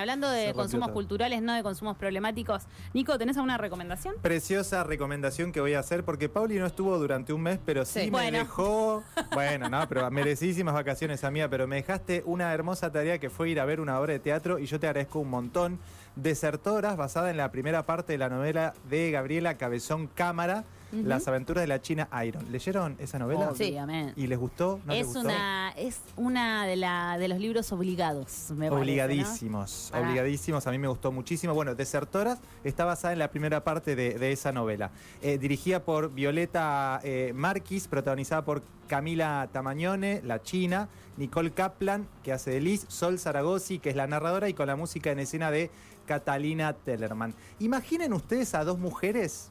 Hablando de consumos todo. culturales, no de consumos problemáticos. Nico, ¿tenés alguna recomendación? Preciosa recomendación que voy a hacer porque Pauli no estuvo durante un mes, pero sí, Sí. me Bueno. dejó. Bueno, no, pero merecidísimas vacaciones a mía, pero me dejaste una hermosa tarea que fue ir a ver una obra de teatro y yo te agradezco un montón. Desertoras, basada en la primera parte de la novela de Gabriela Cabezón Cámara, Las aventuras de la China Iron. ¿Leyeron esa novela? Sí, amén. ¿Y les gustó? ¿No les es gustó? una es una de la de los libros obligados, me parece, Obligadísimos, ¿no? Para- obligadísimos. A mí me gustó muchísimo. Bueno, Desertoras está basada en la primera parte de, de esa novela. Eh, dirigida por Violeta eh, Marquis, protagonizada por Camila Tamañone, la china, Nicole Kaplan, que hace de Liz, Sol Zaragozi, que es la narradora, y con la música en escena de Catalina Tellerman. Imaginen ustedes a dos mujeres,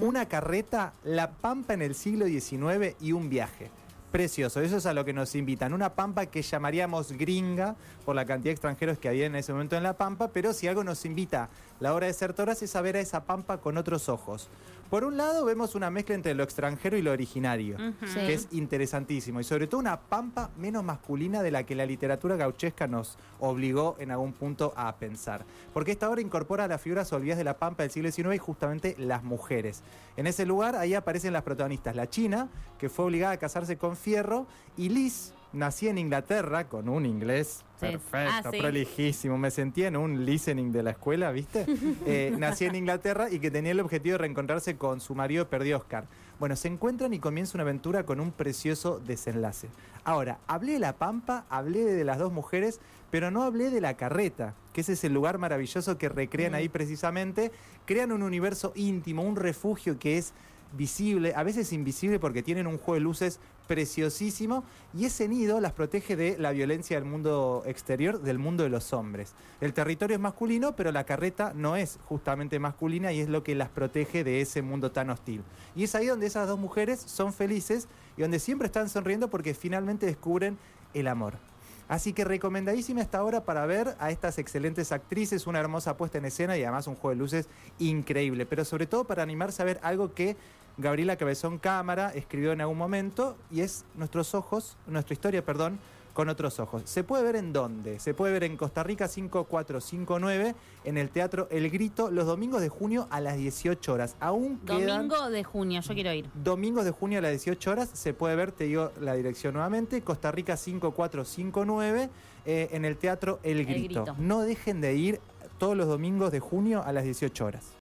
una carreta, la pampa en el siglo XIX y un viaje. Precioso, eso es a lo que nos invitan. Una pampa que llamaríamos gringa por la cantidad de extranjeros que había en ese momento en la pampa, pero si algo nos invita la hora de Sertoras es a ver a esa pampa con otros ojos. Por un lado vemos una mezcla entre lo extranjero y lo originario. Sí. que es interesantísimo, y sobre todo una pampa menos masculina de la que la literatura gauchesca nos obligó en algún punto a pensar. Porque esta obra incorpora las figuras olvidadas de la pampa del siglo XIX y justamente las mujeres. En ese lugar ahí aparecen las protagonistas, la china, que fue obligada a casarse con Fierro, y Liz, nacida en Inglaterra con un inglés Sí. perfecto, Ah, sí. prolijísimo. Me sentía en un listening de la escuela, ¿viste? Eh, nacía en Inglaterra y que tenía el objetivo de reencontrarse con su marido perdió Oscar. Bueno, se encuentran y comienza una aventura con un precioso desenlace. Ahora, hablé de la Pampa, hablé de las dos mujeres, pero no hablé de la carreta, que ese es el lugar maravilloso que recrean ahí precisamente. Crean un universo íntimo, un refugio que es visible, a veces invisible porque tienen un juego de luces preciosísimo y ese nido las protege de la violencia del mundo exterior, del mundo de los hombres. El territorio es masculino, pero la carreta no es justamente masculina y es lo que las protege de ese mundo tan hostil. Y es ahí donde esas dos mujeres son felices y donde siempre están sonriendo porque finalmente descubren el amor. Así que recomendadísima esta hora para ver a estas excelentes actrices, una hermosa puesta en escena y además un juego de luces increíble, pero sobre todo para animarse a ver algo que Gabriela Cabezón Cámara escribió en algún momento y es nuestros ojos, nuestra historia, perdón, con otros ojos. ¿Se puede ver en dónde? Se puede ver en Costa Rica 5459 en el Teatro El Grito los domingos de junio a las 18 horas. Aún quedan Domingo de junio, yo quiero ir. Domingos de junio a las 18 horas se puede ver, te digo la dirección nuevamente, Costa Rica 5459 eh, en el Teatro El. Grito. No dejen de ir todos los domingos de junio a las 18 horas.